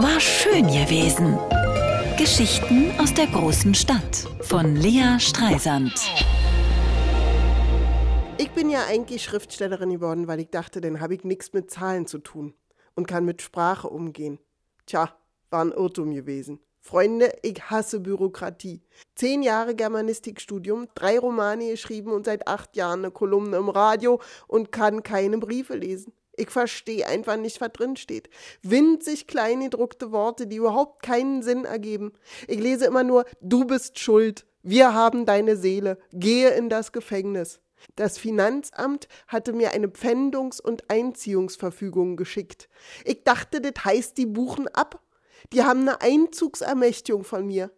War schön gewesen. Geschichten aus der großen Stadt von Lea Streisand. Ich bin ja eigentlich Schriftstellerin geworden, weil ich dachte, dann habe ich nichts mit Zahlen zu tun und kann mit Sprache umgehen. Tja, war ein Irrtum gewesen. Freunde, ich hasse Bürokratie. Zehn Jahre Germanistikstudium, drei Romane geschrieben und seit acht Jahren eine Kolumne im Radio und kann keine Briefe lesen. Ich verstehe einfach nicht, was drin steht. Winzig klein gedruckte Worte, die überhaupt keinen Sinn ergeben. Ich lese immer nur, du bist schuld, wir haben deine Seele, gehe in das Gefängnis. Das Finanzamt hatte mir eine Pfändungs- und Einziehungsverfügung geschickt. Ich dachte, das heißt, die buchen ab. Die haben eine Einzugsermächtigung von mir.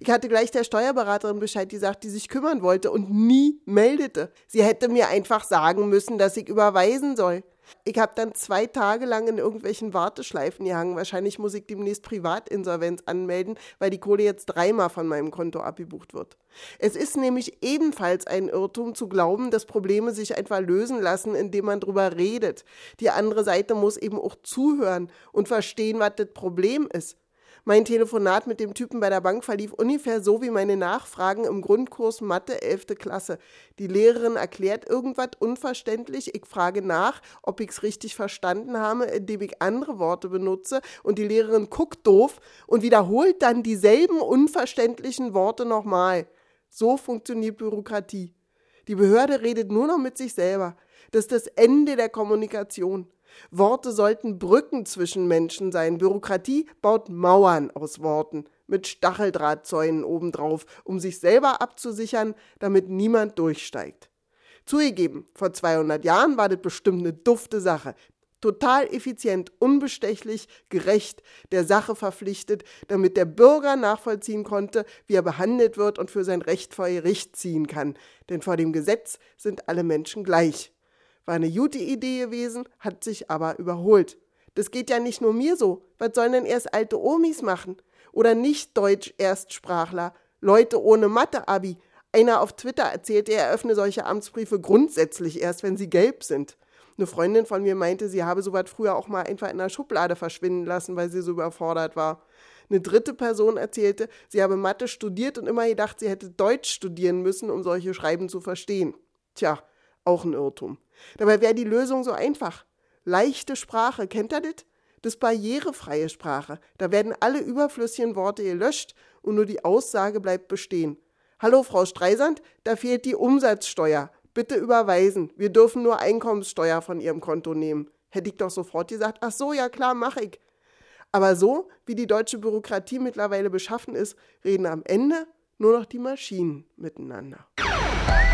Ich hatte gleich der Steuerberaterin Bescheid gesagt, die sich kümmern wollte und nie meldete. Sie hätte mir einfach sagen müssen, dass ich überweisen soll. Ich habe dann zwei Tage lang in irgendwelchen Warteschleifen gehangen. Wahrscheinlich muss ich demnächst Privatinsolvenz anmelden, weil die Kohle jetzt dreimal von meinem Konto abgebucht wird. Es ist nämlich ebenfalls ein Irrtum zu glauben, dass Probleme sich einfach lösen lassen, indem man drüber redet. Die andere Seite muss eben auch zuhören und verstehen, was das Problem ist. Mein Telefonat mit dem Typen bei der Bank verlief ungefähr so wie meine Nachfragen im Grundkurs Mathe 11. Klasse. Die Lehrerin erklärt irgendwas unverständlich, ich frage nach, ob ich's richtig verstanden habe, indem ich andere Worte benutze und die Lehrerin guckt doof und wiederholt dann dieselben unverständlichen Worte nochmal. So funktioniert Bürokratie. Die Behörde redet nur noch mit sich selber. Das ist das Ende der Kommunikation. Worte sollten Brücken zwischen Menschen sein. Bürokratie baut Mauern aus Worten mit Stacheldrahtzäunen obendrauf, um sich selber abzusichern, damit niemand durchsteigt. Zugegeben, vor 200 Jahren war das bestimmt eine dufte Sache. Total effizient, unbestechlich, gerecht, der Sache verpflichtet, damit der Bürger nachvollziehen konnte, wie er behandelt wird und für sein Recht vor Gericht ziehen kann. Denn vor dem Gesetz sind alle Menschen gleich. War eine gute Idee gewesen, hat sich aber überholt. Das geht ja nicht nur mir so. Was sollen denn erst alte Omis machen? Oder nicht Deutsch-Erstsprachler? Leute ohne Mathe-Abi. Einer auf Twitter erzählte, er öffne solche Amtsbriefe grundsätzlich erst, wenn sie gelb sind. Eine Freundin von mir meinte, sie habe sowas früher auch mal einfach in der Schublade verschwinden lassen, weil sie so überfordert war. Eine dritte Person erzählte, sie habe Mathe studiert und immer gedacht, sie hätte Deutsch studieren müssen, um solche Schreiben zu verstehen. Tja, auch ein Irrtum. Dabei wäre die Lösung so einfach. Leichte Sprache, kennt ihr das? Das barrierefreie Sprache. Da werden alle überflüssigen Worte gelöscht und nur die Aussage bleibt bestehen. Hallo, Frau Streisand, da fehlt die Umsatzsteuer. Bitte überweisen. Wir dürfen nur Einkommenssteuer von Ihrem Konto nehmen. Hätte ich doch sofort gesagt, ach so, ja klar, mache ich. Aber so, wie die deutsche Bürokratie mittlerweile beschaffen ist, reden am Ende nur noch die Maschinen miteinander.